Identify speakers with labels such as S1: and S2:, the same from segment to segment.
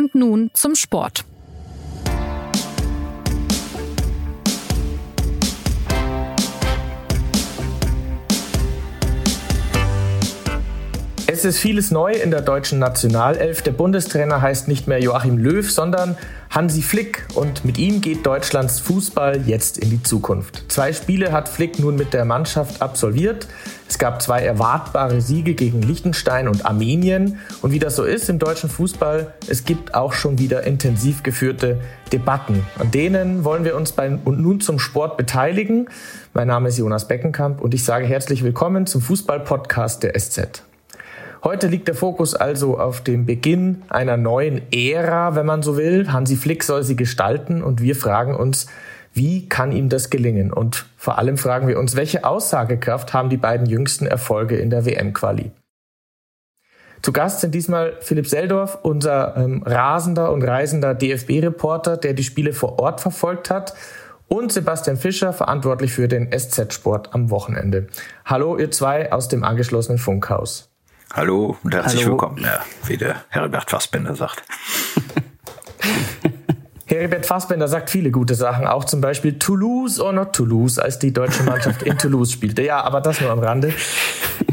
S1: Und nun zum Sport.
S2: Es ist vieles neu in der deutschen Nationalelf. Der Bundestrainer heißt nicht mehr Joachim Löw, sondern Hansi Flick. Und mit ihm geht Deutschlands Fußball jetzt in die Zukunft. Zwei Spiele hat Flick nun mit der Mannschaft absolviert. Es gab zwei erwartbare Siege gegen Liechtenstein und Armenien. Und wie das so ist im deutschen Fußball, es gibt auch schon wieder intensiv geführte Debatten. An denen wollen wir uns bei und nun zum Sport beteiligen. Mein Name ist Jonas Beckenkamp und ich sage herzlich willkommen zum Fußball-Podcast der SZ. Heute liegt der Fokus also auf dem Beginn einer neuen Ära, wenn man so will. Hansi Flick soll sie gestalten und wir fragen uns, wie kann ihm das gelingen? Und vor allem fragen wir uns, welche Aussagekraft haben die beiden jüngsten Erfolge in der WM-Quali? Zu Gast sind diesmal Philipp Seldorf, unser ähm, rasender und reisender DFB-Reporter, der die Spiele vor Ort verfolgt hat, und Sebastian Fischer, verantwortlich für den SZ-Sport am Wochenende. Hallo, ihr zwei aus dem angeschlossenen Funkhaus.
S3: Hallo und herzlich Hallo. willkommen, ja, wie der Herbert Fassbender sagt.
S2: Heribert Fassbender sagt viele gute Sachen, auch zum Beispiel Toulouse or not Toulouse, als die deutsche Mannschaft in Toulouse spielte. Ja, aber das nur am Rande.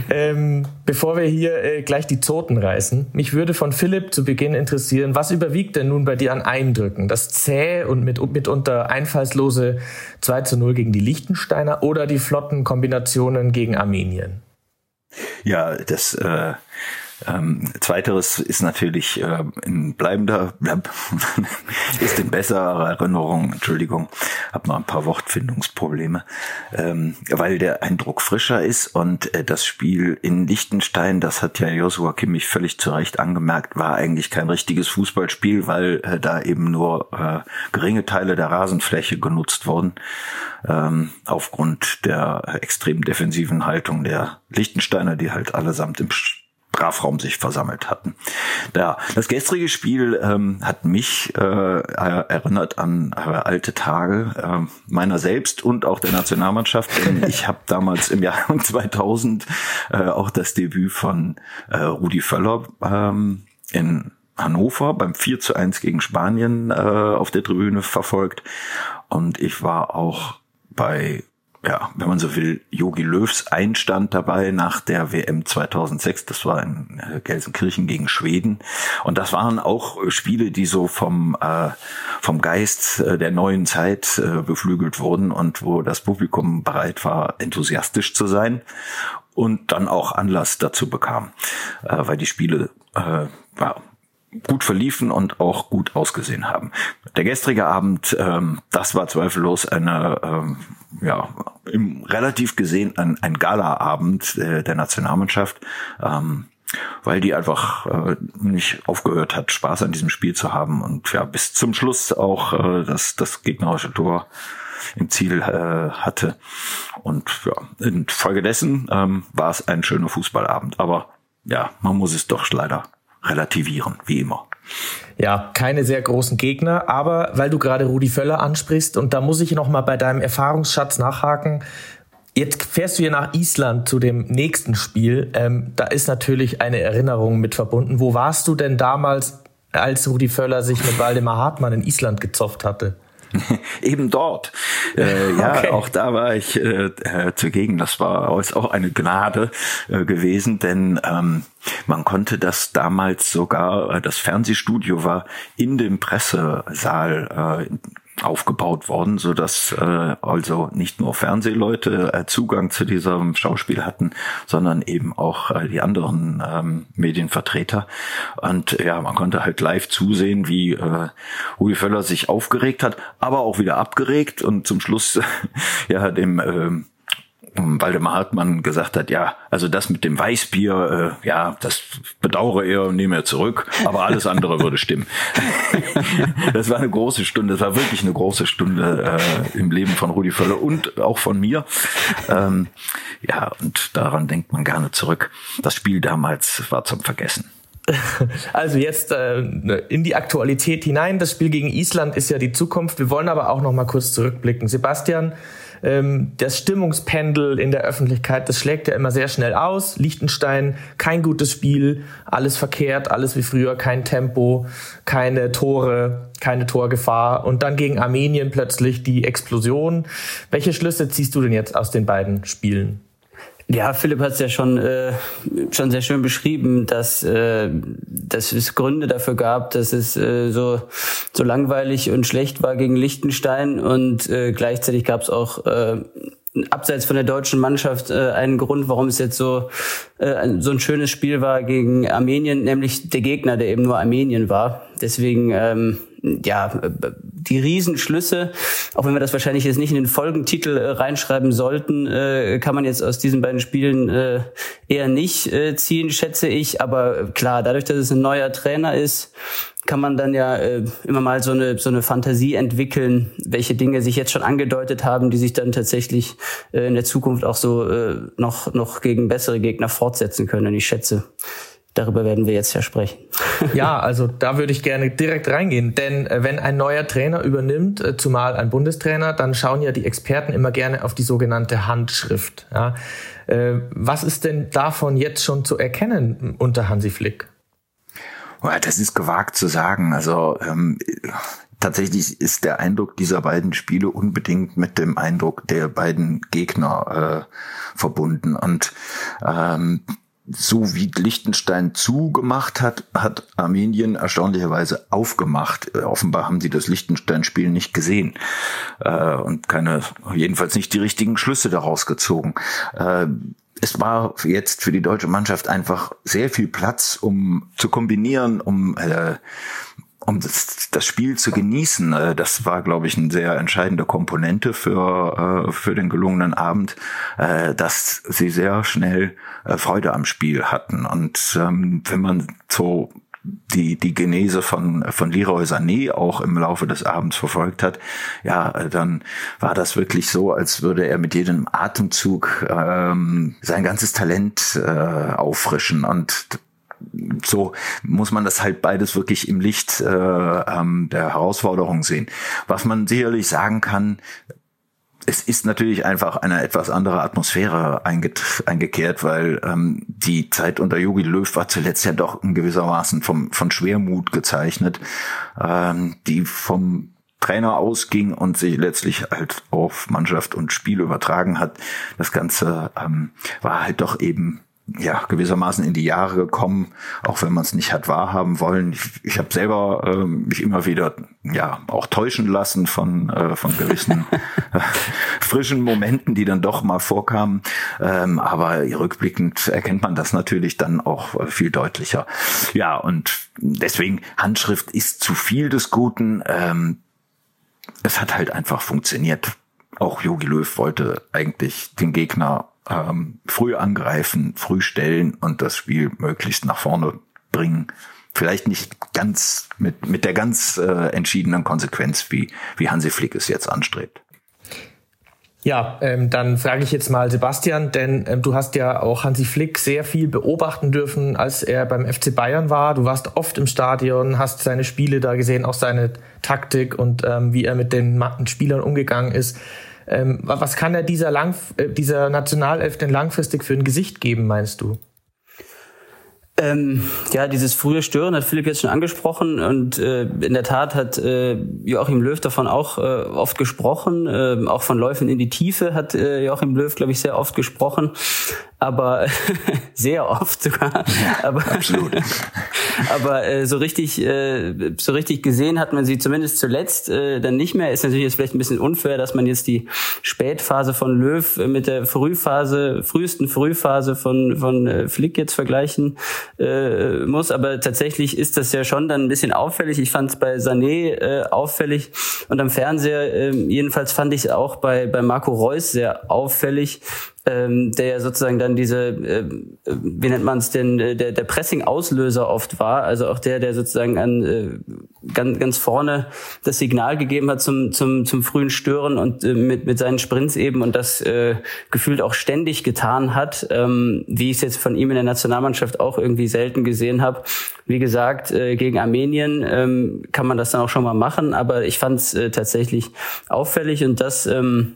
S2: Ähm, bevor wir hier äh, gleich die Zoten reißen, mich würde von Philipp zu Beginn interessieren, was überwiegt denn nun bei dir an Eindrücken? Das zäh und mit, mitunter einfallslose 2 zu 0 gegen die Liechtensteiner oder die flotten Kombinationen gegen Armenien?
S3: Ja, das äh, ähm, Zweiteres ist natürlich äh, in bleibender, bleib, ist in besserer Erinnerung, Entschuldigung, habe mal ein paar Wortfindungsprobleme, ähm, weil der Eindruck frischer ist und äh, das Spiel in Liechtenstein, das hat ja Joshua Kimmich völlig zu Recht angemerkt, war eigentlich kein richtiges Fußballspiel, weil äh, da eben nur äh, geringe Teile der Rasenfläche genutzt wurden, ähm, aufgrund der extrem defensiven Haltung der Liechtensteiner, die halt allesamt im Strafraum sich versammelt hatten. Ja, das gestrige Spiel ähm, hat mich äh, erinnert an äh, alte Tage äh, meiner selbst und auch der Nationalmannschaft. Denn ich habe damals im Jahr 2000 äh, auch das Debüt von äh, Rudi Völler ähm, in Hannover beim 4 zu 1 gegen Spanien äh, auf der Tribüne verfolgt. Und ich war auch bei ja, wenn man so will, Yogi Löws Einstand dabei nach der WM 2006. Das war in äh, Gelsenkirchen gegen Schweden. Und das waren auch Spiele, die so vom, äh, vom Geist äh, der neuen Zeit äh, beflügelt wurden und wo das Publikum bereit war, enthusiastisch zu sein und dann auch Anlass dazu bekam, äh, weil die Spiele äh, war, gut verliefen und auch gut ausgesehen haben. Der gestrige Abend, ähm, das war zweifellos eine, ähm, ja, im, relativ gesehen ein, ein Gala-Abend äh, der Nationalmannschaft, ähm, weil die einfach äh, nicht aufgehört hat, Spaß an diesem Spiel zu haben und ja bis zum Schluss auch äh, das, das gegnerische Tor im Ziel äh, hatte. Und ja, infolgedessen ähm, war es ein schöner Fußballabend. Aber ja, man muss es doch leider relativieren, wie immer.
S2: Ja, keine sehr großen Gegner, aber weil du gerade Rudi Völler ansprichst und da muss ich noch mal bei deinem Erfahrungsschatz nachhaken. Jetzt fährst du ja nach Island zu dem nächsten Spiel. Ähm, da ist natürlich eine Erinnerung mit verbunden. Wo warst du denn damals, als Rudi Völler sich mit Waldemar Hartmann in Island gezopft hatte?
S3: Eben dort. Äh, ja, okay. auch da war ich äh, äh, zugegen. Das war auch eine Gnade äh, gewesen, denn ähm, man konnte das damals sogar, äh, das Fernsehstudio war in dem Pressesaal äh, aufgebaut worden, so dass äh, also nicht nur Fernsehleute äh, Zugang zu diesem Schauspiel hatten, sondern eben auch äh, die anderen ähm, Medienvertreter. Und ja, man konnte halt live zusehen, wie äh, Rudi Völler sich aufgeregt hat, aber auch wieder abgeregt und zum Schluss ja dem äh, Waldemar Hartmann gesagt hat, ja, also das mit dem Weißbier, äh, ja, das bedauere er und nehme er zurück, aber alles andere würde stimmen. das war eine große Stunde, das war wirklich eine große Stunde äh, im Leben von Rudi Völler und auch von mir. Ähm, ja, und daran denkt man gerne zurück. Das Spiel damals war zum Vergessen.
S2: Also jetzt äh, in die Aktualität hinein. Das Spiel gegen Island ist ja die Zukunft. Wir wollen aber auch noch mal kurz zurückblicken. Sebastian, ähm, das Stimmungspendel in der Öffentlichkeit, das schlägt ja immer sehr schnell aus. Liechtenstein, kein gutes Spiel, alles verkehrt, alles wie früher, kein Tempo, keine Tore, keine Torgefahr. Und dann gegen Armenien plötzlich die Explosion. Welche Schlüsse ziehst du denn jetzt aus den beiden Spielen?
S1: Ja, Philipp hat es ja schon äh, schon sehr schön beschrieben, dass, äh, dass es Gründe dafür gab, dass es äh, so so langweilig und schlecht war gegen Liechtenstein und äh, gleichzeitig gab es auch äh, abseits von der deutschen Mannschaft äh, einen Grund, warum es jetzt so äh, so ein schönes Spiel war gegen Armenien, nämlich der Gegner, der eben nur Armenien war. Deswegen ähm, ja, die Riesenschlüsse, auch wenn wir das wahrscheinlich jetzt nicht in den Folgentitel äh, reinschreiben sollten, äh, kann man jetzt aus diesen beiden Spielen äh, eher nicht äh, ziehen, schätze ich. Aber klar, dadurch, dass es ein neuer Trainer ist, kann man dann ja äh, immer mal so eine, so eine Fantasie entwickeln, welche Dinge sich jetzt schon angedeutet haben, die sich dann tatsächlich äh, in der Zukunft auch so noch, noch gegen bessere Gegner fortsetzen können. Und ich schätze, darüber werden wir jetzt ja sprechen.
S2: Ja, also da würde ich gerne direkt reingehen, denn äh, wenn ein neuer Trainer übernimmt, äh, zumal ein Bundestrainer, dann schauen ja die Experten immer gerne auf die sogenannte Handschrift. Ja. Äh, was ist denn davon jetzt schon zu erkennen unter Hansi Flick?
S3: Das ist gewagt zu sagen. Also ähm, tatsächlich ist der Eindruck dieser beiden Spiele unbedingt mit dem Eindruck der beiden Gegner äh, verbunden. Und ähm, so wie Liechtenstein zugemacht hat, hat Armenien erstaunlicherweise aufgemacht. Äh, offenbar haben sie das Liechtenstein-Spiel nicht gesehen äh, und keine, jedenfalls nicht die richtigen Schlüsse daraus gezogen. Äh, es war jetzt für die deutsche Mannschaft einfach sehr viel Platz, um zu kombinieren, um äh, um das, das Spiel zu genießen. Äh, das war, glaube ich, eine sehr entscheidende Komponente für, äh, für den gelungenen Abend, äh, dass sie sehr schnell Freude am Spiel hatten. Und ähm, wenn man so die, die Genese von, von Leroy Sané auch im Laufe des Abends verfolgt hat, ja, dann war das wirklich so, als würde er mit jedem Atemzug ähm, sein ganzes Talent äh, auffrischen. Und so muss man das halt beides wirklich im Licht äh, ähm, der Herausforderung sehen. Was man sicherlich sagen kann, es ist natürlich einfach eine etwas andere Atmosphäre eingekehrt, weil ähm, die Zeit unter Jogi Löw war zuletzt ja doch in gewissermaßen vom, von Schwermut gezeichnet, ähm, die vom Trainer ausging und sich letztlich halt auf Mannschaft und Spiel übertragen hat. Das Ganze ähm, war halt doch eben ja gewissermaßen in die Jahre gekommen, auch wenn man es nicht hat wahrhaben wollen. Ich, ich habe selber äh, mich immer wieder ja auch täuschen lassen von äh, von gewissen äh, frischen Momenten, die dann doch mal vorkamen. Ähm, aber rückblickend erkennt man das natürlich dann auch äh, viel deutlicher. Ja und deswegen Handschrift ist zu viel des Guten. Ähm, es hat halt einfach funktioniert. Auch Jogi Löw wollte eigentlich den Gegner ähm, früh angreifen, früh stellen und das Spiel möglichst nach vorne bringen. Vielleicht nicht ganz mit, mit der ganz äh, entschiedenen Konsequenz, wie, wie Hansi Flick es jetzt anstrebt.
S2: Ja, ähm, dann frage ich jetzt mal Sebastian, denn ähm, du hast ja auch Hansi Flick sehr viel beobachten dürfen, als er beim FC Bayern war. Du warst oft im Stadion, hast seine Spiele da gesehen, auch seine Taktik und ähm, wie er mit den Spielern umgegangen ist. Ähm, was kann er dieser, Lang äh, dieser Nationalelf denn langfristig für ein Gesicht geben, meinst du?
S1: Ähm, ja, dieses frühe Stören hat Philipp jetzt schon angesprochen und äh, in der Tat hat äh, Joachim Löw davon auch äh, oft gesprochen. Äh, auch von Läufen in die Tiefe hat äh, Joachim Löw, glaube ich, sehr oft gesprochen aber sehr oft sogar. Aber, absolut. aber äh, so richtig, äh, so richtig gesehen hat man sie zumindest zuletzt äh, dann nicht mehr. Ist natürlich jetzt vielleicht ein bisschen unfair, dass man jetzt die Spätphase von Löw mit der Frühphase, frühesten Frühphase von von äh, Flick jetzt vergleichen äh, muss. Aber tatsächlich ist das ja schon dann ein bisschen auffällig. Ich fand es bei Sané äh, auffällig und am Fernseher äh, jedenfalls fand ich es auch bei bei Marco Reus sehr auffällig ähm, der sozusagen dann diese, äh, wie nennt man es denn, äh, der, der Pressing-Auslöser oft war, also auch der, der sozusagen an äh, ganz, ganz vorne das Signal gegeben hat zum, zum, zum frühen Stören und äh, mit, mit seinen Sprints eben und das äh, gefühlt auch ständig getan hat, ähm, wie ich es jetzt von ihm in der Nationalmannschaft auch irgendwie selten gesehen habe. Wie gesagt, äh, gegen Armenien ähm, kann man das dann auch schon mal machen, aber ich fand es äh, tatsächlich auffällig und das ähm,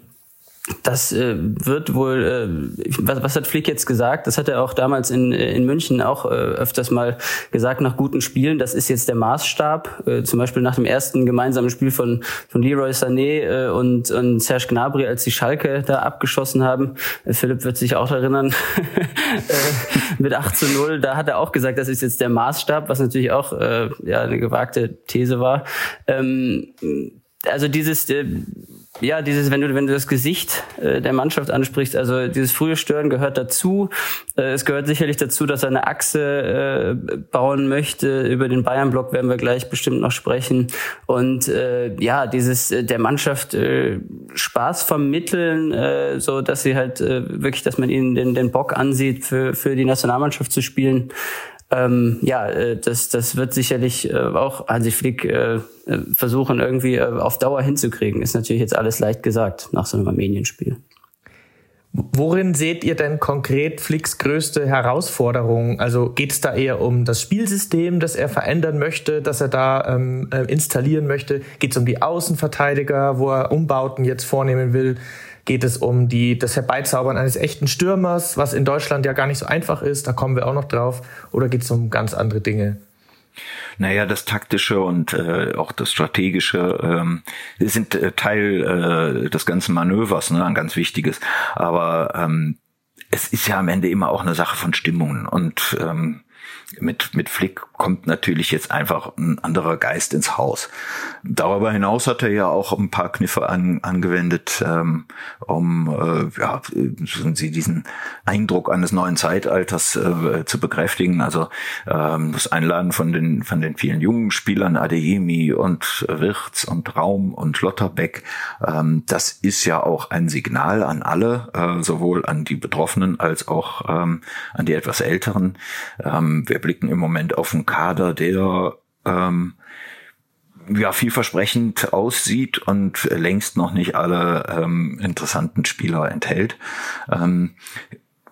S1: das äh, wird wohl, äh, was, was hat Flick jetzt gesagt? Das hat er auch damals in, in München auch äh, öfters mal gesagt nach guten Spielen. Das ist jetzt der Maßstab. Äh, zum Beispiel nach dem ersten gemeinsamen Spiel von, von Leroy Sané äh, und, und Serge Gnabry, als die Schalke da abgeschossen haben. Äh, Philipp wird sich auch erinnern, äh, mit 8 zu 0. Da hat er auch gesagt, das ist jetzt der Maßstab, was natürlich auch äh, ja, eine gewagte These war. Ähm, also dieses äh, ja, dieses, wenn du, wenn du das Gesicht äh, der Mannschaft ansprichst, also dieses frühe Stören gehört dazu. Äh, es gehört sicherlich dazu, dass er eine Achse äh, bauen möchte. Über den Bayern-Block werden wir gleich bestimmt noch sprechen. Und äh, ja, dieses äh, der Mannschaft äh, Spaß vermitteln, äh, so dass sie halt äh, wirklich, dass man ihnen den, den Bock ansieht, für, für die Nationalmannschaft zu spielen. Ähm, ja, äh, das, das wird sicherlich äh, auch Hansi Flick äh, äh, versuchen, irgendwie äh, auf Dauer hinzukriegen. Ist natürlich jetzt alles leicht gesagt nach so einem Armenienspiel.
S2: Worin seht ihr denn konkret Flicks größte Herausforderung? Also geht es da eher um das Spielsystem, das er verändern möchte, das er da ähm, äh, installieren möchte? Geht es um die Außenverteidiger, wo er Umbauten jetzt vornehmen will? Geht es um die, das Herbeizaubern eines echten Stürmers, was in Deutschland ja gar nicht so einfach ist, da kommen wir auch noch drauf, oder geht es um ganz andere Dinge?
S3: Naja, das taktische und äh, auch das strategische ähm, sind äh, Teil äh, des ganzen Manövers, ne, ein ganz wichtiges. Aber ähm, es ist ja am Ende immer auch eine Sache von Stimmungen und ähm, mit, mit Flick kommt natürlich jetzt einfach ein anderer Geist ins Haus. Darüber hinaus hat er ja auch ein paar Kniffe an, angewendet, ähm, um äh, ja, sie diesen Eindruck eines neuen Zeitalters äh, zu bekräftigen. Also ähm, das Einladen von den von den vielen jungen Spielern, Adeyemi und Wirz und Raum und Lotterbeck, ähm, das ist ja auch ein Signal an alle, äh, sowohl an die Betroffenen als auch ähm, an die etwas Älteren. Ähm, wir blicken im Moment auf einen Kader, der ähm, ja vielversprechend aussieht und längst noch nicht alle ähm, interessanten Spieler enthält. Ähm,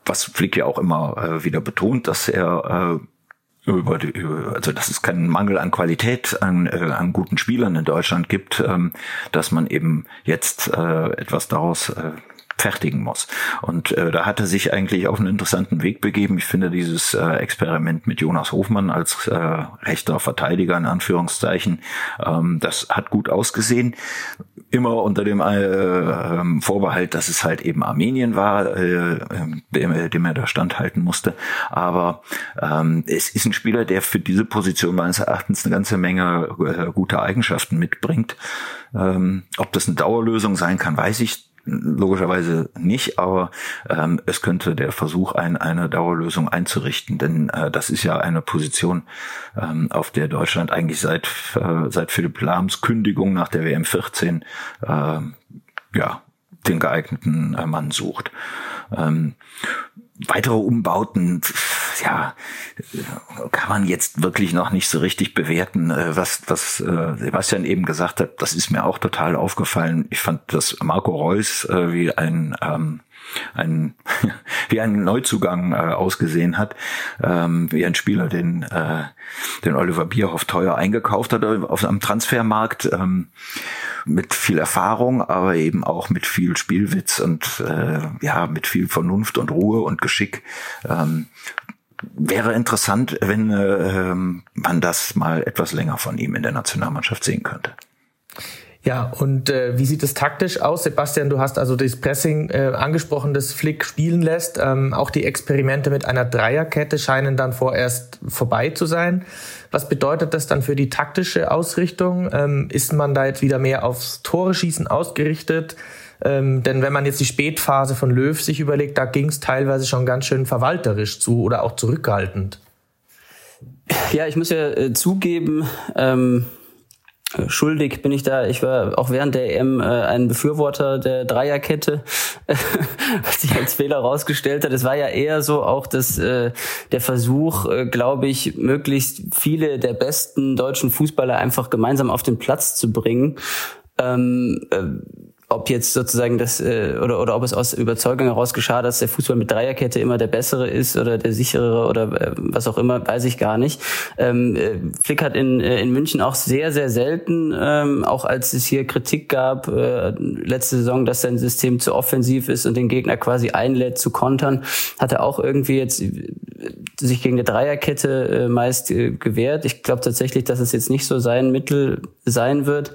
S3: was Flick ja auch immer äh, wieder betont, dass er äh, über die, über, also dass es keinen Mangel an Qualität an, äh, an guten Spielern in Deutschland gibt, ähm, dass man eben jetzt äh, etwas daraus äh, fertigen muss. Und äh, da hat er sich eigentlich auf einen interessanten Weg begeben. Ich finde dieses äh, Experiment mit Jonas Hofmann als äh, rechter Verteidiger in Anführungszeichen, ähm, das hat gut ausgesehen. Immer unter dem äh, äh, Vorbehalt, dass es halt eben Armenien war, äh, dem, dem er da standhalten musste. Aber ähm, es ist ein Spieler, der für diese Position meines Erachtens eine ganze Menge äh, gute Eigenschaften mitbringt. Ähm, ob das eine Dauerlösung sein kann, weiß ich logischerweise nicht, aber ähm, es könnte der Versuch ein, eine Dauerlösung einzurichten, denn äh, das ist ja eine Position, ähm, auf der Deutschland eigentlich seit äh, seit Philipp Lahms Kündigung nach der WM 14 äh, ja den geeigneten äh, Mann sucht. Ähm, weitere Umbauten, ja, kann man jetzt wirklich noch nicht so richtig bewerten. Äh, was, was äh, Sebastian eben gesagt hat, das ist mir auch total aufgefallen. Ich fand, dass Marco Reus äh, wie ein ähm, ein wie ein Neuzugang äh, ausgesehen hat, ähm, wie ein Spieler, den äh, den Oliver Bierhoff teuer eingekauft hat auf einem Transfermarkt ähm, mit viel Erfahrung, aber eben auch mit viel Spielwitz und äh, ja mit viel Vernunft und Ruhe und Geschick. Ähm, wäre interessant, wenn äh, man das mal etwas länger von ihm in der Nationalmannschaft sehen könnte.
S2: Ja, und äh, wie sieht es taktisch aus? Sebastian, du hast also das Pressing äh, angesprochen, das Flick spielen lässt. Ähm, auch die Experimente mit einer Dreierkette scheinen dann vorerst vorbei zu sein. Was bedeutet das dann für die taktische Ausrichtung? Ähm, ist man da jetzt wieder mehr aufs Tore schießen ausgerichtet? Ähm, denn wenn man jetzt die Spätphase von Löw sich überlegt, da ging es teilweise schon ganz schön verwalterisch zu oder auch zurückhaltend.
S1: Ja, ich muss ja äh, zugeben, ähm, schuldig bin ich da. Ich war auch während der EM äh, ein Befürworter der Dreierkette, was sich als Fehler rausgestellt hat. Es war ja eher so auch das, äh, der Versuch, äh, glaube ich, möglichst viele der besten deutschen Fußballer einfach gemeinsam auf den Platz zu bringen. Ähm, äh, ob jetzt sozusagen das äh, oder oder ob es aus Überzeugung heraus geschah, dass der Fußball mit Dreierkette immer der bessere ist oder der sicherere oder äh, was auch immer, weiß ich gar nicht. Ähm, äh, Flick hat in äh, in München auch sehr sehr selten, ähm, auch als es hier Kritik gab äh, letzte Saison, dass sein System zu offensiv ist und den Gegner quasi einlädt zu kontern, hat er auch irgendwie jetzt sich gegen eine Dreierkette äh, meist äh, gewehrt. Ich glaube tatsächlich, dass es jetzt nicht so sein Mittel sein wird.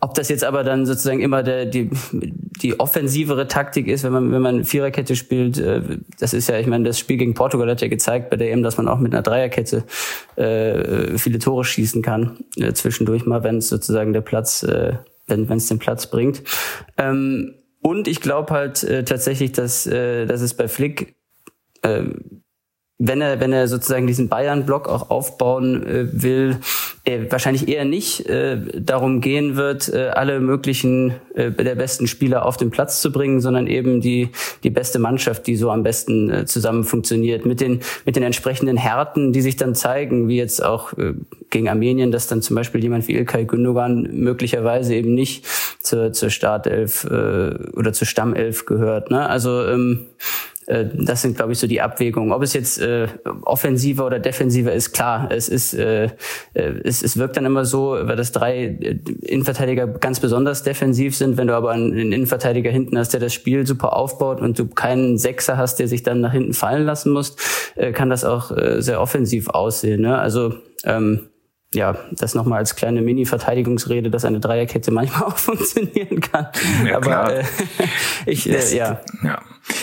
S1: Ob das jetzt aber dann sozusagen immer der, die, die offensivere Taktik ist, wenn man, wenn man Viererkette spielt, äh, das ist ja, ich meine, das Spiel gegen Portugal hat ja gezeigt bei der EM, dass man auch mit einer Dreierkette äh, viele Tore schießen kann, äh, zwischendurch mal, wenn es sozusagen der Platz, äh, wenn es den Platz bringt. Ähm, und ich glaube halt äh, tatsächlich, dass, äh, dass es bei Flick äh, wenn er, wenn er sozusagen diesen Bayern-Block auch aufbauen äh, will, äh, wahrscheinlich eher nicht äh, darum gehen wird, äh, alle möglichen äh, der besten Spieler auf den Platz zu bringen, sondern eben die die beste Mannschaft, die so am besten äh, zusammen funktioniert mit den mit den entsprechenden Härten, die sich dann zeigen, wie jetzt auch äh, gegen Armenien, dass dann zum Beispiel jemand wie Ilkay Gündogan möglicherweise eben nicht zur zur Startelf äh, oder zur Stammelf gehört. Ne? Also ähm, äh, das sind, glaube ich, so die Abwägungen. Ob es jetzt äh, offensiver oder defensiver ist, klar. Es ist, äh, äh, es, es wirkt dann immer so, weil das drei äh, Innenverteidiger ganz besonders defensiv sind. Wenn du aber einen Innenverteidiger hinten hast, der das Spiel super aufbaut und du keinen Sechser hast, der sich dann nach hinten fallen lassen muss, äh, kann das auch äh, sehr offensiv aussehen. Ne? Also ähm, ja, das nochmal als kleine Mini-Verteidigungsrede, dass eine Dreierkette manchmal auch funktionieren kann.
S3: Ja,
S1: Aber. Äh, ich, äh, ja.
S3: ja.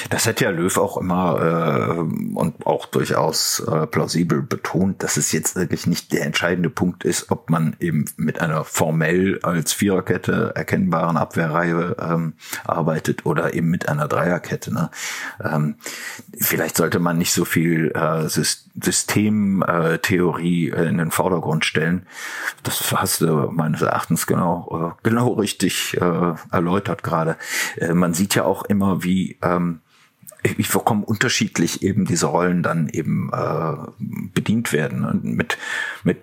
S3: Das hat ja Löw auch immer äh, und auch durchaus äh, plausibel betont, dass es jetzt wirklich nicht der entscheidende Punkt ist, ob man eben mit einer formell als Viererkette erkennbaren Abwehrreihe ähm, arbeitet oder eben mit einer Dreierkette. Ne? Ähm, vielleicht sollte man nicht so viel äh, Systemtheorie äh, in den Vordergrund stellen. Das hast du meines Erachtens genau, äh, genau richtig äh, erläutert gerade. Äh, man sieht ja auch immer, wie ähm, wie vollkommen unterschiedlich eben diese Rollen dann eben äh, bedient werden. Und mit, mit,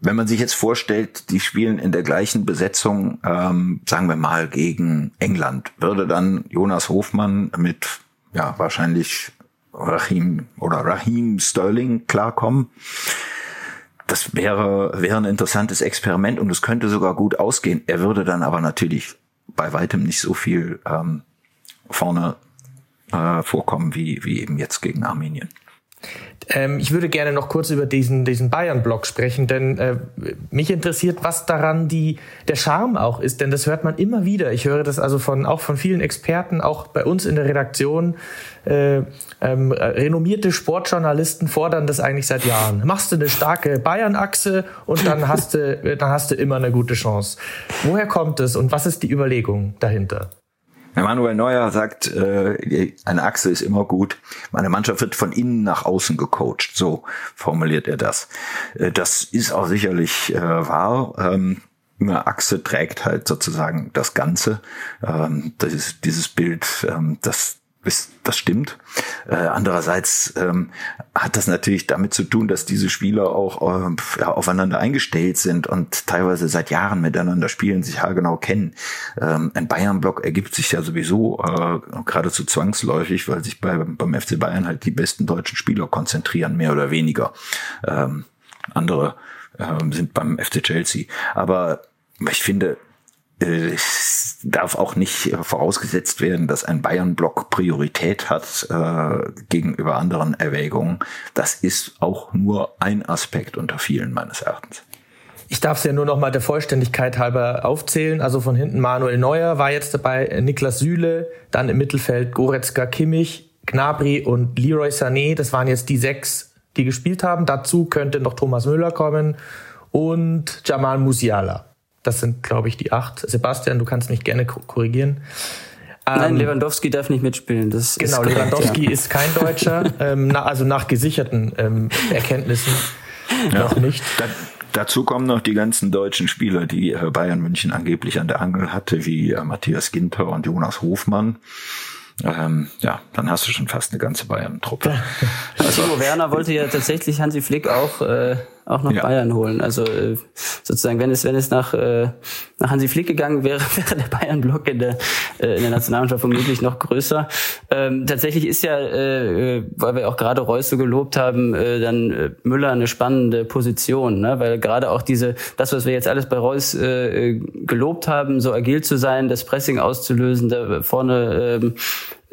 S3: wenn man sich jetzt vorstellt, die spielen in der gleichen Besetzung, ähm, sagen wir mal, gegen England, würde dann Jonas Hofmann mit ja wahrscheinlich Rahim oder Rahim Sterling klarkommen. Das wäre, wäre ein interessantes Experiment und es könnte sogar gut ausgehen. Er würde dann aber natürlich bei weitem nicht so viel ähm, vorne äh, vorkommen wie, wie eben jetzt gegen Armenien.
S2: Ähm, ich würde gerne noch kurz über diesen, diesen Bayern-Block sprechen, denn äh, mich interessiert, was daran die, der Charme auch ist, denn das hört man immer wieder. Ich höre das also von, auch von vielen Experten, auch bei uns in der Redaktion. Äh, ähm, renommierte Sportjournalisten fordern das eigentlich seit Jahren. Machst du eine starke Bayern-Achse und dann hast du, dann hast du immer eine gute Chance. Woher kommt es und was ist die Überlegung dahinter?
S3: Manuel Neuer sagt, äh, eine Achse ist immer gut. Meine Mannschaft wird von innen nach außen gecoacht. So formuliert er das. Äh, das ist auch sicherlich äh, wahr. Ähm, eine Achse trägt halt sozusagen das Ganze. Ähm, das ist dieses Bild, ähm, das ist, das stimmt. Äh, andererseits ähm, hat das natürlich damit zu tun, dass diese Spieler auch äh, ja, aufeinander eingestellt sind und teilweise seit Jahren miteinander spielen, sich haargenau kennen. Ähm, ein Bayern-Block ergibt sich ja sowieso äh, geradezu zwangsläufig, weil sich bei, beim FC Bayern halt die besten deutschen Spieler konzentrieren, mehr oder weniger. Ähm, andere ähm, sind beim FC Chelsea. Aber ich finde, äh, es darf auch nicht vorausgesetzt werden, dass ein Bayern-Block Priorität hat äh, gegenüber anderen Erwägungen. Das ist auch nur ein Aspekt unter vielen meines Erachtens.
S2: Ich darf es ja nur noch mal der Vollständigkeit halber aufzählen. Also von hinten Manuel Neuer war jetzt dabei, Niklas Süle, dann im Mittelfeld Goretzka Kimmich, Gnabry und Leroy Sané. Das waren jetzt die sechs, die gespielt haben. Dazu könnte noch Thomas Müller kommen und Jamal Musiala. Das sind, glaube ich, die acht. Sebastian, du kannst mich gerne korrigieren.
S1: Nein, ähm, Lewandowski darf nicht mitspielen. Das
S2: genau,
S1: ist
S2: korrekt, Lewandowski ja. ist kein Deutscher, ähm, na, also nach gesicherten ähm, Erkenntnissen ja. noch nicht.
S3: Da, dazu kommen noch die ganzen deutschen Spieler, die äh, Bayern München angeblich an der Angel hatte, wie äh, Matthias Ginter und Jonas Hofmann. ähm, ja, dann hast du schon fast eine ganze Bayern-Truppe.
S1: Also, Timo Werner wollte ja tatsächlich Hansi Flick auch, äh, auch nach ja. Bayern holen. Also äh, sozusagen, wenn es, wenn es nach, äh, nach Hansi Flick gegangen wäre, wäre der Bayern-Block in der, äh, in der Nationalmannschaft vermutlich noch größer. Ähm, tatsächlich ist ja, äh, weil wir auch gerade Reus so gelobt haben, äh, dann äh, Müller eine spannende Position, ne? weil gerade auch diese, das, was wir jetzt alles bei Reus äh, gelobt haben, so agil zu sein, das Pressing auszulösen, da vorne ähm,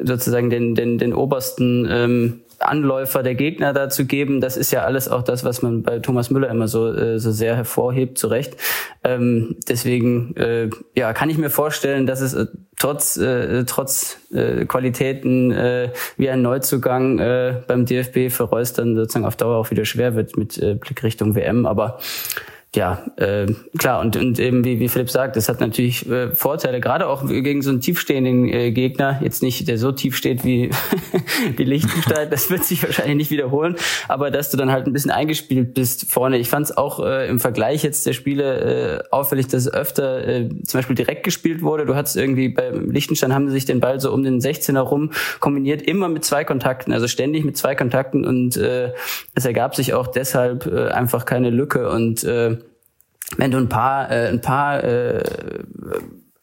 S1: sozusagen den, den, den obersten ähm, Anläufer der Gegner dazu geben. Das ist ja alles auch das, was man bei Thomas Müller immer so, äh, so sehr hervorhebt, zu Recht. Ähm, deswegen äh, ja, kann ich mir vorstellen, dass es äh, trotz, äh, trotz äh, Qualitäten äh, wie ein Neuzugang äh, beim DFB für Reus dann sozusagen auf Dauer auch wieder schwer wird mit äh, Blick Richtung WM. Aber ja, äh, klar, und, und eben wie, wie Philipp sagt, das hat natürlich äh, Vorteile, gerade auch gegen so einen tiefstehenden äh, Gegner, jetzt nicht, der so tief steht wie, wie Liechtenstein, das wird sich wahrscheinlich nicht wiederholen, aber dass du dann halt ein bisschen eingespielt bist vorne. Ich fand es auch äh, im Vergleich jetzt der Spiele äh, auffällig, dass öfter äh, zum Beispiel direkt gespielt wurde. Du hattest irgendwie bei Liechtenstein haben sie sich den Ball so um den 16er rum kombiniert, immer mit zwei Kontakten, also ständig mit zwei Kontakten. Und äh, es ergab sich auch deshalb äh, einfach keine Lücke. Und äh, wenn du ein paar, äh, ein paar äh,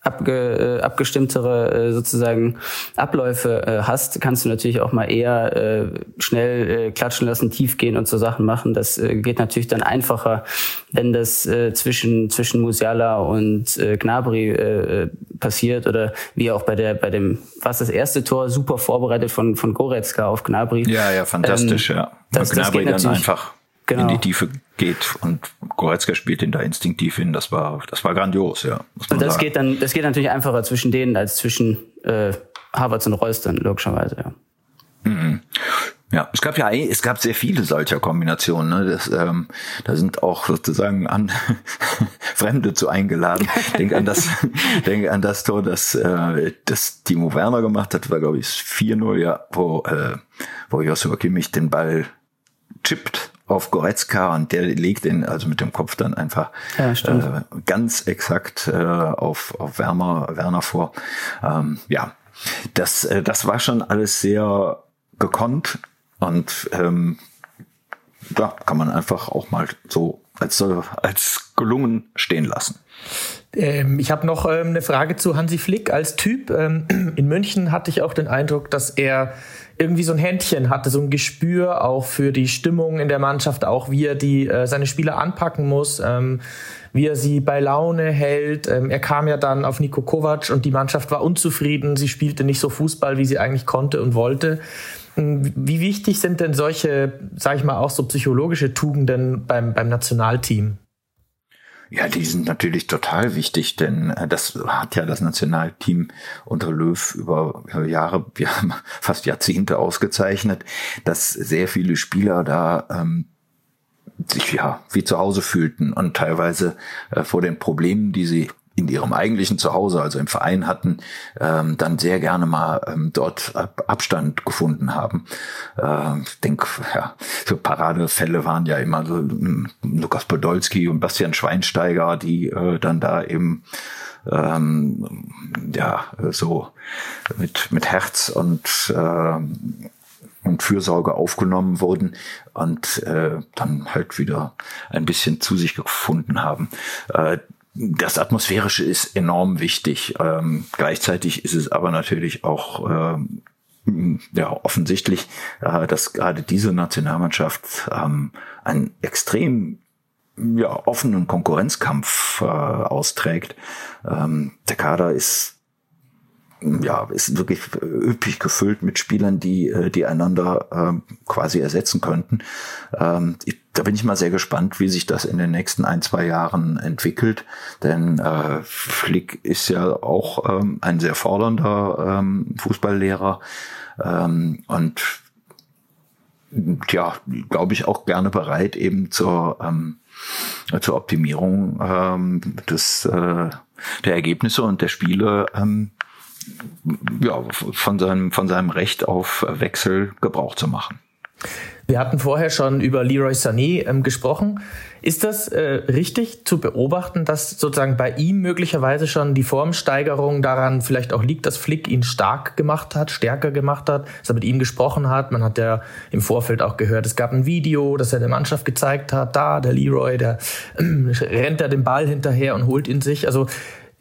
S1: abge, äh, abgestimmtere äh, sozusagen Abläufe äh, hast, kannst du natürlich auch mal eher äh, schnell äh, klatschen lassen, tief gehen und so Sachen machen. Das äh, geht natürlich dann einfacher, wenn das äh, zwischen zwischen Musiala und äh, Gnabry äh, passiert oder wie auch bei der bei dem was das erste Tor super vorbereitet von von Goretzka auf Gnabry.
S3: Ja, ja, fantastisch, ähm, ja.
S1: Das, Gnabry das dann einfach
S3: genau. in die Tiefe geht und Goretzka spielt ihn da instinktiv hin. Das war, das war grandios, ja.
S1: Und das sagen. geht dann, das geht natürlich einfacher zwischen denen als zwischen äh, Havertz und Reus dann logischerweise, ja.
S3: Mhm. Ja, es gab ja es gab sehr viele solcher Kombinationen. Ne? Das, ähm, da sind auch sozusagen an Fremde zu eingeladen. denk an das, denk an das Tor, das, äh, das Timo Werner gemacht hat, war glaube ich 4-0, ja, wo, äh, wo Joshua Kimmich den Ball chippt auf Goretzka und der legt ihn also mit dem Kopf dann einfach ja, äh, ganz exakt äh, auf, auf Werner, Werner vor. Ähm, ja, das, äh, das war schon alles sehr gekonnt und ähm, da kann man einfach auch mal so als, als gelungen stehen lassen.
S2: Ähm, ich habe noch ähm, eine Frage zu Hansi Flick als Typ. Ähm, in München hatte ich auch den Eindruck, dass er irgendwie so ein Händchen hatte, so ein Gespür auch für die Stimmung in der Mannschaft, auch wie er die äh, seine Spieler anpacken muss, ähm, wie er sie bei Laune hält. Ähm, er kam ja dann auf Niko Kovac und die Mannschaft war unzufrieden. Sie spielte nicht so Fußball, wie sie eigentlich konnte und wollte. Ähm, wie wichtig sind denn solche, sag ich mal, auch so psychologische Tugenden beim, beim Nationalteam?
S3: Ja, die sind natürlich total wichtig, denn äh, das hat ja das Nationalteam unter Löw über Jahre, wir haben fast Jahrzehnte ausgezeichnet, dass sehr viele Spieler da ähm, sich ja wie zu Hause fühlten und teilweise äh, vor den Problemen, die sie in ihrem eigentlichen Zuhause, also im Verein hatten, ähm, dann sehr gerne mal ähm, dort Abstand gefunden haben. Äh, ich denke, ja, so Paradefälle waren ja immer so ähm, Lukas Podolski und Bastian Schweinsteiger, die äh, dann da eben ähm, ja so mit mit Herz und äh, und Fürsorge aufgenommen wurden und äh, dann halt wieder ein bisschen zu sich gefunden haben. Äh, das Atmosphärische ist enorm wichtig. Ähm, gleichzeitig ist es aber natürlich auch ähm, ja offensichtlich, äh, dass gerade diese Nationalmannschaft ähm, einen extrem ja, offenen Konkurrenzkampf äh, austrägt. Ähm, der Kader ist ja, ist wirklich üppig gefüllt mit Spielern, die, äh, die einander ähm, quasi ersetzen könnten. Ähm, ich, da bin ich mal sehr gespannt, wie sich das in den nächsten ein, zwei Jahren entwickelt. Denn äh, Flick ist ja auch ähm, ein sehr fordernder ähm, Fußballlehrer ähm, und ja, glaube ich, auch gerne bereit, eben zur, ähm, zur Optimierung ähm, des, äh, der Ergebnisse und der Spiele ähm, ja, von seinem, von seinem Recht auf Wechsel Gebrauch zu machen.
S2: Wir hatten vorher schon über Leroy Sané ähm, gesprochen. Ist das äh, richtig zu beobachten, dass sozusagen bei ihm möglicherweise schon die Formsteigerung daran vielleicht auch liegt, dass Flick ihn stark gemacht hat, stärker gemacht hat, dass er mit ihm gesprochen hat? Man hat ja im Vorfeld auch gehört, es gab ein Video, das er der Mannschaft gezeigt hat. Da, der Leroy, der äh, rennt da den Ball hinterher und holt ihn sich. Also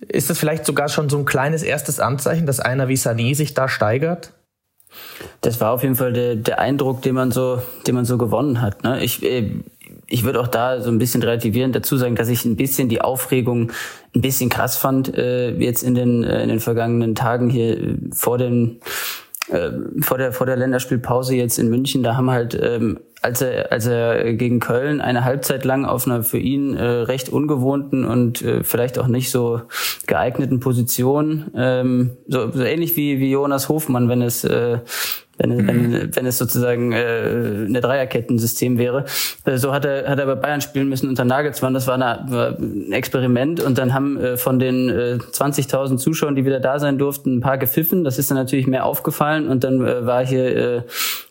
S2: ist das vielleicht sogar schon so ein kleines erstes Anzeichen, dass einer wie Sané sich da steigert?
S1: Das war auf jeden Fall der, der Eindruck, den man so, den man so gewonnen hat. Ne? Ich, äh, ich würde auch da so ein bisschen relativieren dazu sagen, dass ich ein bisschen die Aufregung ein bisschen krass fand äh, jetzt in den äh, in den vergangenen Tagen hier äh, vor den äh, vor der vor der Länderspielpause jetzt in München. Da haben halt ähm, als er, als er gegen Köln eine Halbzeit lang auf einer für ihn äh, recht ungewohnten und äh, vielleicht auch nicht so geeigneten Position, ähm, so, so ähnlich wie, wie Jonas Hofmann, wenn es äh, wenn, mhm. wenn, wenn es sozusagen äh, eine Dreierkettensystem wäre. Äh, so hat er, hat er bei Bayern spielen müssen unter Nagelsmann. Das war, eine, war ein Experiment und dann haben äh, von den äh, 20.000 Zuschauern, die wieder da sein durften, ein paar gepfiffen. Das ist dann natürlich mehr aufgefallen und dann äh, war hier äh,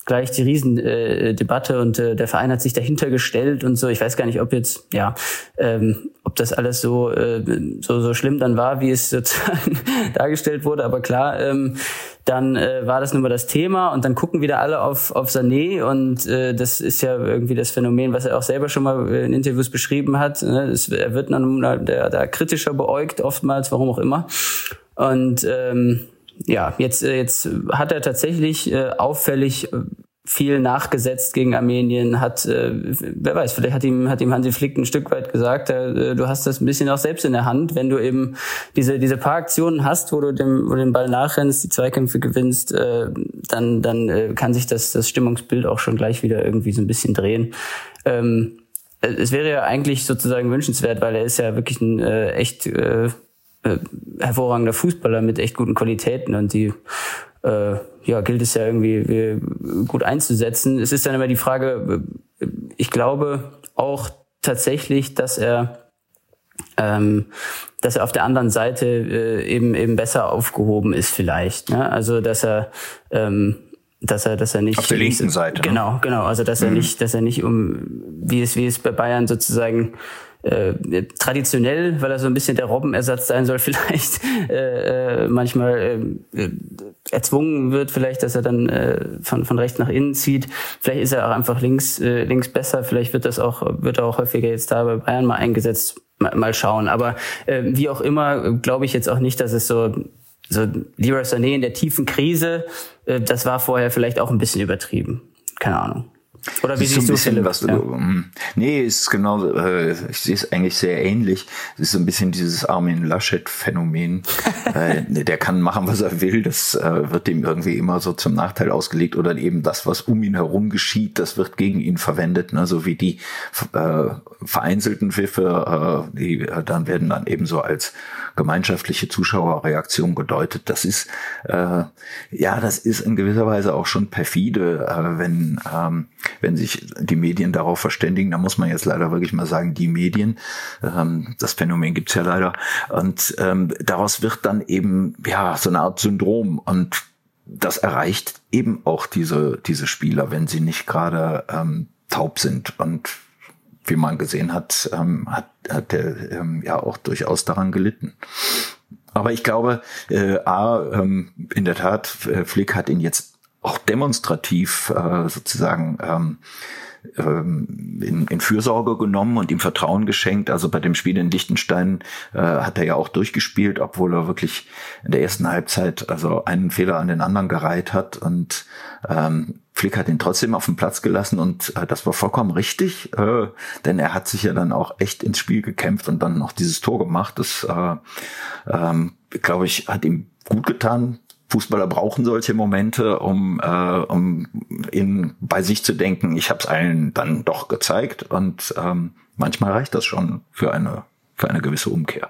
S1: gleich die Riesendebatte äh, und äh, der Verein hat sich dahinter gestellt und so. Ich weiß gar nicht, ob jetzt, ja, ähm, ob das alles so, äh, so, so schlimm dann war, wie es sozusagen dargestellt wurde. Aber klar, ähm, dann äh, war das nun mal das Thema und dann gucken wieder alle auf, auf Sané und äh, das ist ja irgendwie das Phänomen, was er auch selber schon mal in Interviews beschrieben hat. Ne? Es, er wird dann da, da kritischer beäugt oftmals, warum auch immer. Und ähm, ja, jetzt, äh, jetzt hat er tatsächlich äh, auffällig äh, viel nachgesetzt gegen Armenien, hat, äh, wer weiß, vielleicht hat ihm, hat ihm Hansi Flick ein Stück weit gesagt, äh, du hast das ein bisschen auch selbst in der Hand, wenn du eben diese, diese paar Aktionen hast, wo du dem, wo du den Ball nachrennst, die Zweikämpfe gewinnst, äh, dann, dann äh, kann sich das, das Stimmungsbild auch schon gleich wieder irgendwie so ein bisschen drehen. Ähm, es wäre ja eigentlich sozusagen wünschenswert, weil er ist ja wirklich ein äh, echt äh, äh, hervorragender Fußballer mit echt guten Qualitäten und die äh, ja, gilt es ja irgendwie äh, gut einzusetzen. Es ist dann immer die Frage, äh, ich glaube auch tatsächlich, dass er ähm, dass er auf der anderen Seite äh, eben eben besser aufgehoben ist vielleicht. Ne? Also dass er ähm, dass er dass er nicht
S3: auf der linken Seite
S1: ne? genau genau also dass er mhm. nicht dass er nicht um wie es wie es bei Bayern sozusagen äh, traditionell, weil er so ein bisschen der Robbenersatz sein soll, vielleicht äh, äh, manchmal äh, erzwungen wird, vielleicht, dass er dann äh, von, von rechts nach innen zieht. Vielleicht ist er auch einfach links, äh, links besser, vielleicht wird das auch, wird er auch häufiger jetzt da bei Bayern mal eingesetzt. Mal, mal schauen. Aber äh, wie auch immer, glaube ich jetzt auch nicht, dass es so so Leroy Sané in der tiefen Krise, äh, das war vorher vielleicht auch ein bisschen übertrieben. Keine Ahnung.
S3: Oder wie siehst so ein bisschen, was du, ja. Ähm, nee, ist genau, äh, ich sehe es eigentlich sehr ähnlich. Es ist so ein bisschen dieses Armin Laschet-Phänomen. äh, der kann machen, was er will. Das äh, wird ihm irgendwie immer so zum Nachteil ausgelegt oder eben das, was um ihn herum geschieht, das wird gegen ihn verwendet. Ne? So wie die äh, vereinzelten Pfiffe, die dann werden dann eben so als gemeinschaftliche Zuschauerreaktion gedeutet. Das ist äh, ja, das ist in gewisser Weise auch schon perfide, äh, wenn ähm, wenn sich die Medien darauf verständigen. Da muss man jetzt leider wirklich mal sagen, die Medien. Ähm, das Phänomen gibt's ja leider. Und ähm, daraus wird dann eben ja so eine Art Syndrom und das erreicht eben auch diese diese Spieler, wenn sie nicht gerade ähm, taub sind und wie man gesehen hat, ähm, hat, hat der ähm, ja auch durchaus daran gelitten. Aber ich glaube, äh, A, ähm, in der Tat, äh, Flick hat ihn jetzt auch demonstrativ äh, sozusagen ähm, in, in Fürsorge genommen und ihm Vertrauen geschenkt. Also bei dem Spiel in Liechtenstein äh, hat er ja auch durchgespielt, obwohl er wirklich in der ersten Halbzeit also einen Fehler an den anderen gereiht hat und ähm, Flick hat ihn trotzdem auf den Platz gelassen und äh, das war vollkommen richtig, äh, denn er hat sich ja dann auch echt ins Spiel gekämpft und dann noch dieses Tor gemacht. Das, äh, ähm, glaube ich, hat ihm gut getan. Fußballer brauchen solche Momente, um, äh, um in, bei sich zu denken, ich habe es allen dann doch gezeigt und ähm, manchmal reicht das schon für eine, für eine gewisse Umkehr.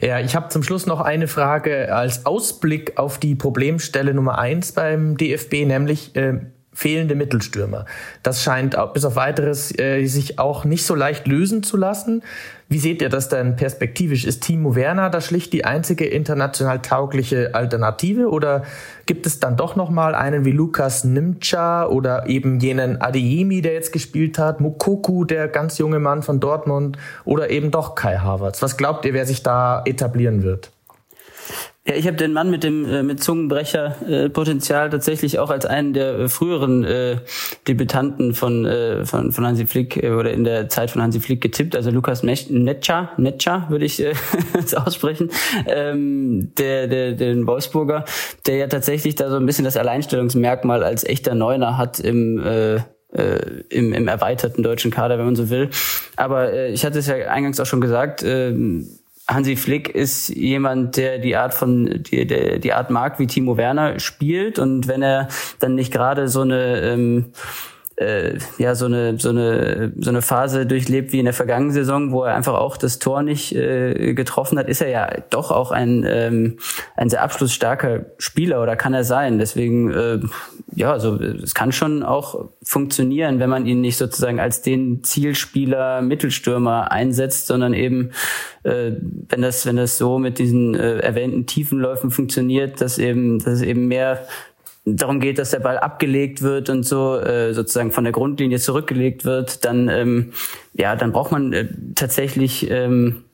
S2: Ja, ich habe zum Schluss noch eine Frage als Ausblick auf die Problemstelle Nummer eins beim DFB, nämlich äh, fehlende Mittelstürmer. Das scheint bis auf weiteres äh, sich auch nicht so leicht lösen zu lassen. Wie seht ihr das denn perspektivisch? Ist Timo Werner da schlicht die einzige international taugliche Alternative oder gibt es dann doch noch mal einen wie Lukas Nimca oder eben jenen Adeyemi, der jetzt gespielt hat, Mukoku, der ganz junge Mann von Dortmund oder eben doch Kai Havertz? Was glaubt ihr, wer sich da etablieren wird?
S1: Ja, ich habe den Mann mit dem äh, mit Zungenbrecher-Potenzial äh, tatsächlich auch als einen der äh, früheren äh, Debütanten von, äh, von von Hansi Flick äh, oder in der Zeit von Hansi Flick getippt. Also Lukas Netscha, Netscha würde ich äh, aussprechen, ähm, der, der den Wolfsburger, der ja tatsächlich da so ein bisschen das Alleinstellungsmerkmal als echter Neuner hat im äh, äh, im, im erweiterten deutschen Kader, wenn man so will. Aber äh, ich hatte es ja eingangs auch schon gesagt. Äh, Hansi Flick ist jemand, der die Art von die, der, die Art mag, wie Timo Werner spielt. Und wenn er dann nicht gerade so eine ähm, äh, ja so eine so eine so eine Phase durchlebt wie in der vergangenen Saison, wo er einfach auch das Tor nicht äh, getroffen hat, ist er ja doch auch ein ähm, ein sehr abschlussstarker Spieler oder kann er sein. Deswegen äh, ja, also es kann schon auch funktionieren, wenn man ihn nicht sozusagen als den Zielspieler Mittelstürmer einsetzt, sondern eben äh, wenn das wenn das so mit diesen äh, erwähnten Tiefenläufen funktioniert, dass eben dass es eben mehr darum geht, dass der Ball abgelegt wird und so äh, sozusagen von der Grundlinie zurückgelegt wird, dann ähm, ja, dann braucht man äh, tatsächlich ähm,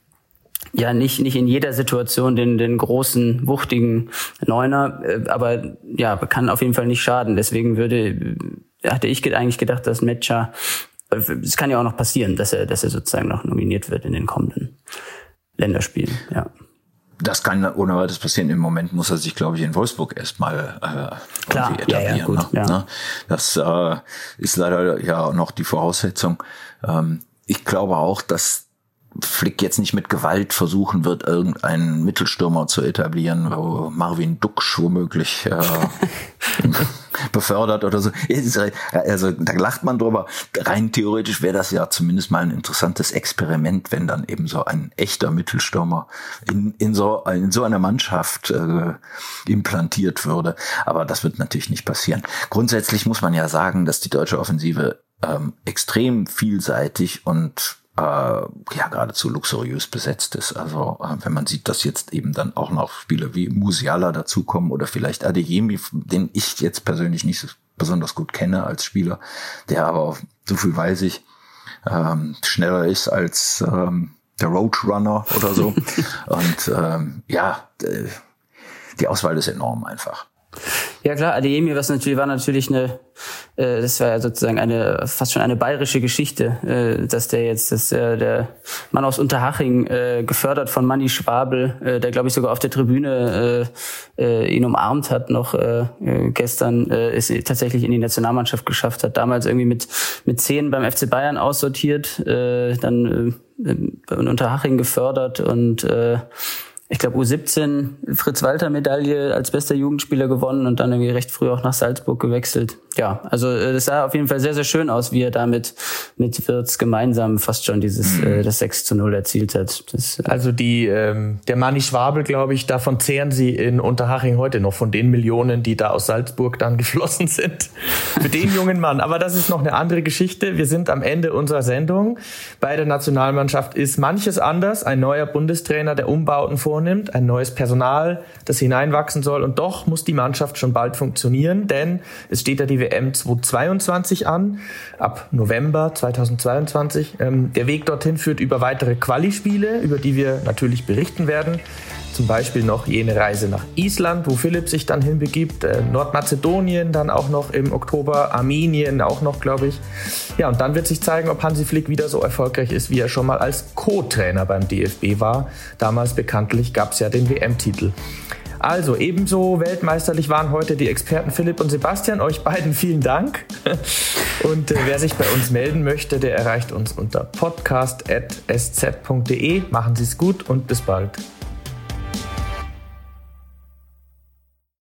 S1: ja nicht nicht in jeder Situation den den großen wuchtigen Neuner, äh, aber ja kann auf jeden Fall nicht schaden. Deswegen würde äh, hatte ich eigentlich gedacht, dass Metscher äh, es kann ja auch noch passieren, dass er dass er sozusagen noch nominiert wird in den kommenden Länderspielen. Ja
S3: das kann ohne weiteres passieren. Im Moment muss er sich, glaube ich, in Wolfsburg erstmal äh, Klar, etablieren. Ja, ja, gut, ne? ja. Das äh, ist leider ja noch die Voraussetzung. Ähm, ich glaube auch, dass Flick jetzt nicht mit Gewalt versuchen wird, irgendeinen Mittelstürmer zu etablieren, wo Marvin Duksch womöglich äh, befördert oder so. Also da lacht man drüber. Rein theoretisch wäre das ja zumindest mal ein interessantes Experiment, wenn dann eben so ein echter Mittelstürmer in, in, so, in so einer Mannschaft äh, implantiert würde. Aber das wird natürlich nicht passieren. Grundsätzlich muss man ja sagen, dass die deutsche Offensive ähm, extrem vielseitig und äh, ja geradezu luxuriös besetzt ist. Also äh, wenn man sieht, dass jetzt eben dann auch noch Spieler wie Musiala dazukommen oder vielleicht Adeyemi, den ich jetzt persönlich nicht besonders gut kenne als Spieler, der aber so viel weiß ich, ähm, schneller ist als ähm, der Roadrunner oder so. Und ähm, ja, die Auswahl ist enorm einfach.
S1: Ja klar, Adeyemi was natürlich, war natürlich eine, äh, das war ja sozusagen eine fast schon eine bayerische Geschichte, äh, dass der jetzt, dass äh, der Mann aus Unterhaching äh, gefördert von Manni Schwabel, äh, der glaube ich sogar auf der Tribüne äh, äh, ihn umarmt hat noch äh, äh gestern, äh, ist tatsächlich in die Nationalmannschaft geschafft hat, damals irgendwie mit mit zehn beim FC Bayern aussortiert, äh, dann äh, in Unterhaching gefördert und äh, ich glaube, U17 Fritz-Walter-Medaille als bester Jugendspieler gewonnen und dann irgendwie recht früh auch nach Salzburg gewechselt. Ja, also äh, das sah auf jeden Fall sehr, sehr schön aus, wie er damit mit Wirtz gemeinsam fast schon dieses mhm. äh, das 6 zu 0 erzielt hat.
S2: Das, äh, also die ähm, der Mani Schwabel, glaube ich, davon zehren sie in Unterhaching heute noch von den Millionen, die da aus Salzburg dann geflossen sind. Für den jungen Mann. Aber das ist noch eine andere Geschichte. Wir sind am Ende unserer Sendung. Bei der Nationalmannschaft ist manches anders. Ein neuer Bundestrainer, der Umbauten vor vornimmt, ein neues Personal, das hineinwachsen soll. Und doch muss die Mannschaft schon bald funktionieren, denn es steht ja die WM 2022 an, ab November 2022. Ähm, der Weg dorthin führt über weitere Quali-Spiele, über die wir natürlich berichten werden. Zum Beispiel noch jene Reise nach Island, wo Philipp sich dann hinbegibt, äh, Nordmazedonien dann auch noch im Oktober, Armenien auch noch, glaube ich. Ja, und dann wird sich zeigen, ob Hansi Flick wieder so erfolgreich ist, wie er schon mal als Co-Trainer beim DFB war. Damals bekanntlich gab es ja den WM-Titel. Also ebenso weltmeisterlich waren heute die Experten Philipp und Sebastian. Euch beiden vielen Dank. Und äh, wer sich bei uns melden möchte, der erreicht uns unter podcast.sz.de. Machen Sie es gut und bis bald.